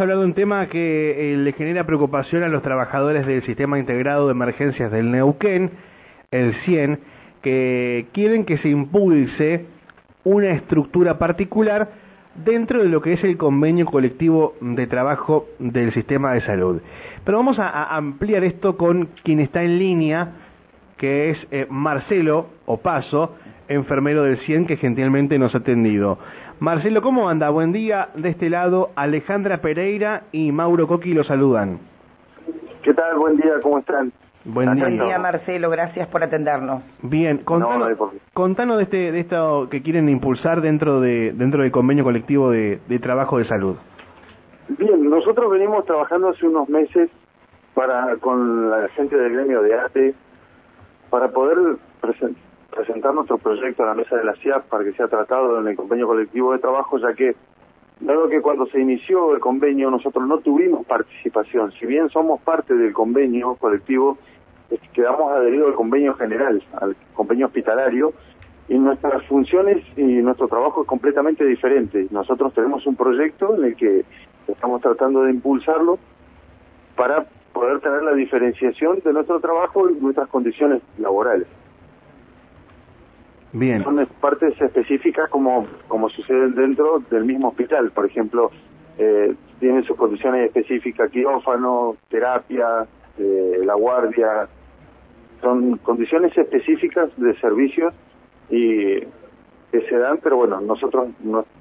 hablar de un tema que eh, le genera preocupación a los trabajadores del Sistema Integrado de Emergencias del Neuquén, el CIEN, que quieren que se impulse una estructura particular dentro de lo que es el convenio colectivo de trabajo del sistema de salud. Pero vamos a, ampliar esto con quien está en línea, que es eh, Marcelo Opaso, enfermero del CIEN, que gentilmente nos ha atendido. Marcelo, ¿cómo anda? Buen día. De este lado, Alejandra Pereira y Mauro Coqui lo saludan. ¿Qué tal? Buen día, ¿cómo están? Buen día. Marcelo. Gracias por atendernos. Bien, contanos, contanos de, este, de esto que quieren impulsar dentro, de, dentro del convenio colectivo de, trabajo de salud. Bien, nosotros venimos trabajando hace unos meses para con la gente del gremio de ATE para poder presentar presentar nuestro proyecto a la mesa de la CIAP para que sea tratado en el convenio colectivo de trabajo, ya que, dado que cuando se inició el convenio nosotros no tuvimos participación, si bien somos parte del convenio colectivo, quedamos adheridos al convenio general, al convenio hospitalario, y nuestras funciones y nuestro trabajo es completamente diferente. Nosotros tenemos un proyecto en el que estamos tratando de impulsarlo para poder tener la diferenciación de nuestro trabajo y nuestras condiciones laborales. Son partes específicas como, como suceden dentro del mismo hospital. Por ejemplo, eh, tienen sus condiciones específicas, quirófano, terapia, eh, la guardia. Son condiciones específicas de servicios y que se dan, pero bueno, nosotros,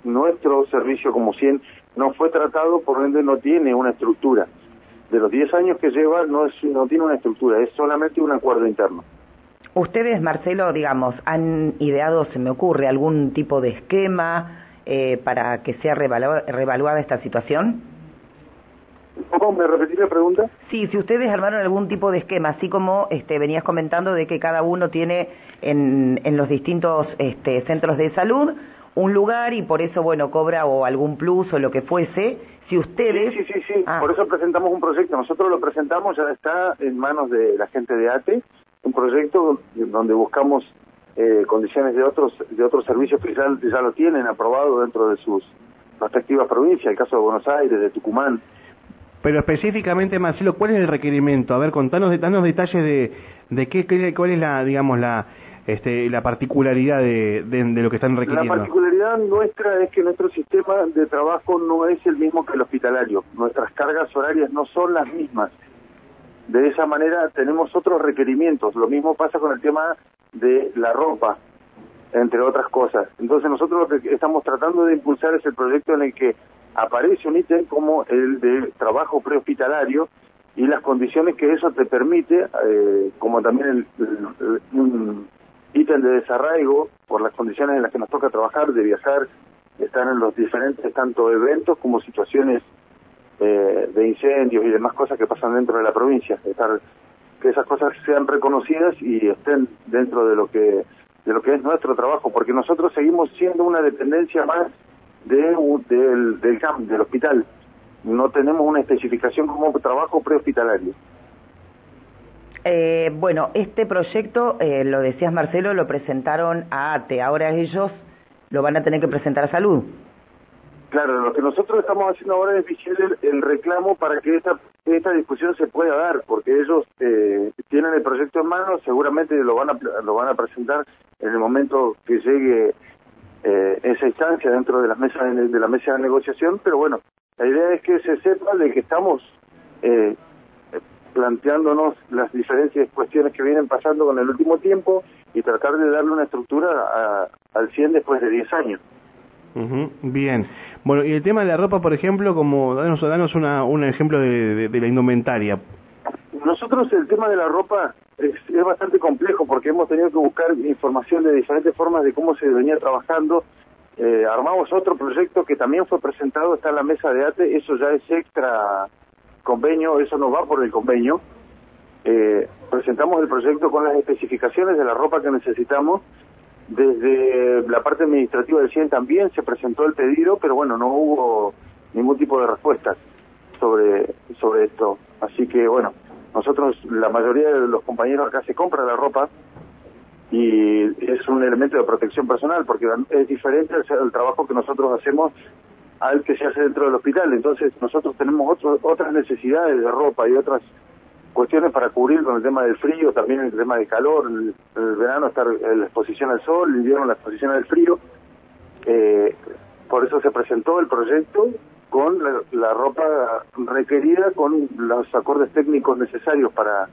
nuestro servicio como 100 no fue tratado, por ende no tiene una estructura. De los 10 años que lleva, no, es, no tiene una estructura, es solamente un acuerdo interno. Ustedes, Marcelo, digamos, han ideado, se me ocurre, algún tipo de esquema eh, para que sea revaluada esta situación? ¿Cómo me repetí la pregunta? Sí, si ustedes armaron algún tipo de esquema, así como este, venías comentando de que cada uno tiene en, en los distintos este, centros de salud un lugar y por eso, bueno, cobra o algún plus o lo que fuese. Si ustedes... Sí, sí, sí, sí. Ah. por eso presentamos un proyecto. Nosotros lo presentamos, ya está en manos de la gente de ATE un proyecto donde buscamos eh, condiciones de otros de otros servicios que ya, lo tienen aprobado dentro de sus respectivas provincias, el caso de Buenos Aires, de Tucumán. Pero específicamente, Marcelo, ¿cuál es el requerimiento? A ver, contanos, danos detalles de, de qué, cuál es la, digamos, la, este, la particularidad de, de, lo que están requiriendo. La particularidad nuestra es que nuestro sistema de trabajo no es el mismo que el hospitalario. Nuestras cargas horarias no son las mismas. De esa manera tenemos otros requerimientos. Lo mismo pasa con el tema de la ropa, entre otras cosas. Entonces nosotros lo que estamos tratando de impulsar es el proyecto en el que aparece un ítem como el de trabajo prehospitalario y las condiciones que eso te permite, eh, como también el, un ítem de desarraigo por las condiciones en las que nos toca trabajar, de viajar, estar en los diferentes tanto eventos como situaciones eh, de incendios y demás cosas que pasan dentro de la provincia, estar, que esas cosas sean reconocidas y estén dentro de lo que de lo que es nuestro trabajo, porque nosotros seguimos siendo una dependencia más de, del, del CAM, del hospital. No tenemos una especificación como trabajo prehospitalario. Eh, bueno, este proyecto, eh, lo decías Marcelo, lo presentaron a ATE, ahora ellos lo van a tener que presentar a Salud. Claro, lo que nosotros estamos haciendo ahora es vigilar el, reclamo para que esta esta discusión se pueda dar, porque ellos eh, tienen el proyecto en mano, seguramente lo van a lo van a presentar en el momento que llegue eh, esa instancia dentro de las mesas de, la mesa de negociación, pero bueno, la idea es que se sepa de que estamos eh, planteándonos las diferentes cuestiones que vienen pasando con el último tiempo y tratar de darle una estructura al 100 después de 10 años. Bien. Bueno, y el tema de la ropa, por ejemplo, como danos, danos una, un ejemplo de, la indumentaria. Nosotros el tema de la ropa es, bastante complejo porque hemos tenido que buscar información de diferentes formas de cómo se venía trabajando. Eh, armamos otro proyecto que también fue presentado, está en la mesa de ATE, eso ya es extra convenio, eso no va por el convenio. Eh, presentamos el proyecto con las especificaciones de la ropa que necesitamos desde la parte administrativa del CIEN también se presentó el pedido, pero bueno, no hubo ningún tipo de respuesta sobre, sobre esto. Así que bueno, nosotros, la mayoría de los compañeros acá se compra la ropa y es un elemento de protección personal porque es diferente el, trabajo que nosotros hacemos al que se hace dentro del hospital. Entonces nosotros tenemos otras necesidades de ropa y otras cuestiones para cubrir con el tema del frío, también el tema del calor, el, verano estar la exposición al sol, el invierno la exposición al frío. Eh, por eso se presentó el proyecto con la, ropa requerida, con los acordes técnicos necesarios para,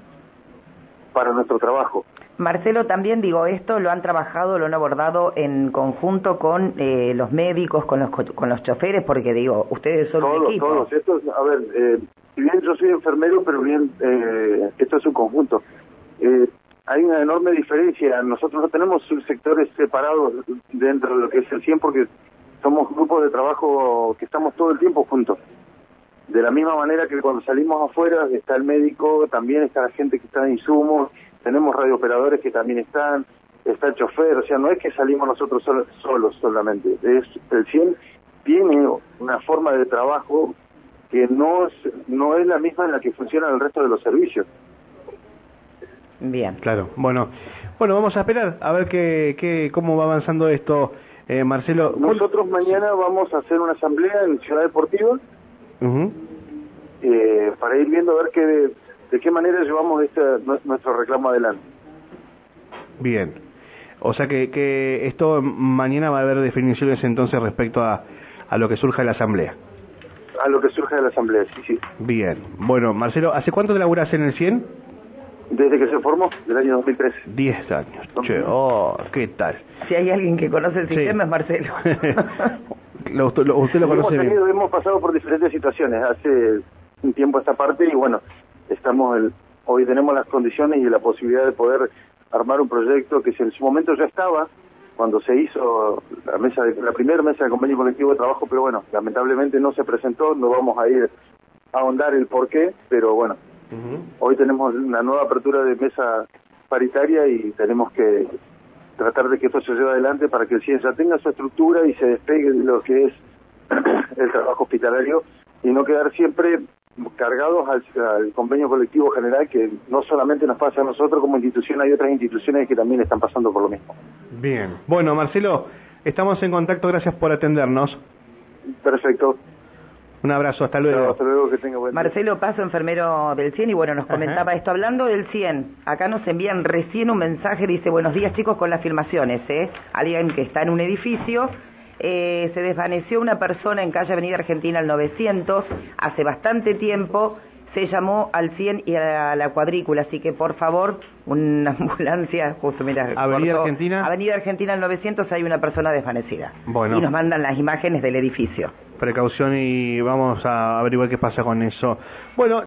para nuestro trabajo. Marcelo, también digo, esto lo han trabajado, lo han abordado en conjunto con eh, los médicos, con los con los choferes, porque digo, ustedes son todos, un equipo. Todos, esto a ver, eh, si bien yo soy enfermero, pero bien, eh, esto es un conjunto. Eh, hay una enorme diferencia. Nosotros no tenemos subsectores separados dentro de lo que es el 100 porque somos grupos de trabajo que estamos todo el tiempo juntos. De la misma manera que cuando salimos afuera está el médico, también está la gente que está en insumos, tenemos radiooperadores que también están, está el chofer, o sea, no es que salimos nosotros solos, solamente, es el 100 tiene una forma de trabajo que no es, no es la misma en la que funciona el resto de los servicios. Bien. Claro, bueno, bueno, vamos a esperar a ver qué, qué, cómo va avanzando esto, eh, Marcelo. Nosotros mañana vamos a hacer una asamblea en Ciudad Deportiva eh, para ir viendo a ver qué, de qué manera llevamos este, nuestro reclamo adelante. Bien. O sea que, que esto mañana va a haber definiciones entonces respecto a, a lo que surja de la asamblea a lo que surge de la Asamblea, sí, sí. Bien. Bueno, Marcelo, ¿hace cuánto te laburas en el 100? Desde que se formó, del año 2013. Diez años. Che, oh, ¿qué tal? Si hay alguien que conoce el sistema es Marcelo. usted lo conoce hemos, bien. hemos pasado por diferentes situaciones hace un tiempo esta parte y bueno, estamos el, hoy tenemos las condiciones y la posibilidad de poder armar un proyecto que en su momento ya estaba, cuando se hizo la mesa de, la primera mesa de convenio colectivo de trabajo, pero bueno, lamentablemente no se presentó, no vamos a ir a ahondar el por qué, pero bueno, hoy tenemos una nueva apertura de mesa paritaria y tenemos que tratar de que esto se lleve adelante para que el CIENSA tenga su estructura y se despegue de lo que es el trabajo hospitalario y no quedar siempre cargados al, convenio colectivo general que no solamente nos pasa a nosotros como institución, hay otras instituciones que también están pasando por lo mismo. Bien. Bueno, Marcelo, estamos en contacto, gracias por atendernos. Perfecto. Un abrazo, hasta luego. hasta luego, que tenga buen Marcelo Paso, enfermero del 100, y bueno, nos comentaba esto. Hablando del 100, acá nos envían recién un mensaje, dice, buenos días chicos con las filmaciones, ¿eh? Alguien que está en un edificio eh, se desvaneció una persona en calle Avenida Argentina al 900 hace bastante tiempo. Se llamó al 100 y a la cuadrícula, así que por favor, una ambulancia, justo mira. Avenida Argentina. Avenida Argentina al 900 hay una persona desvanecida. Bueno. Y nos mandan las imágenes del edificio. Precaución y vamos a averiguar qué pasa con eso. Bueno.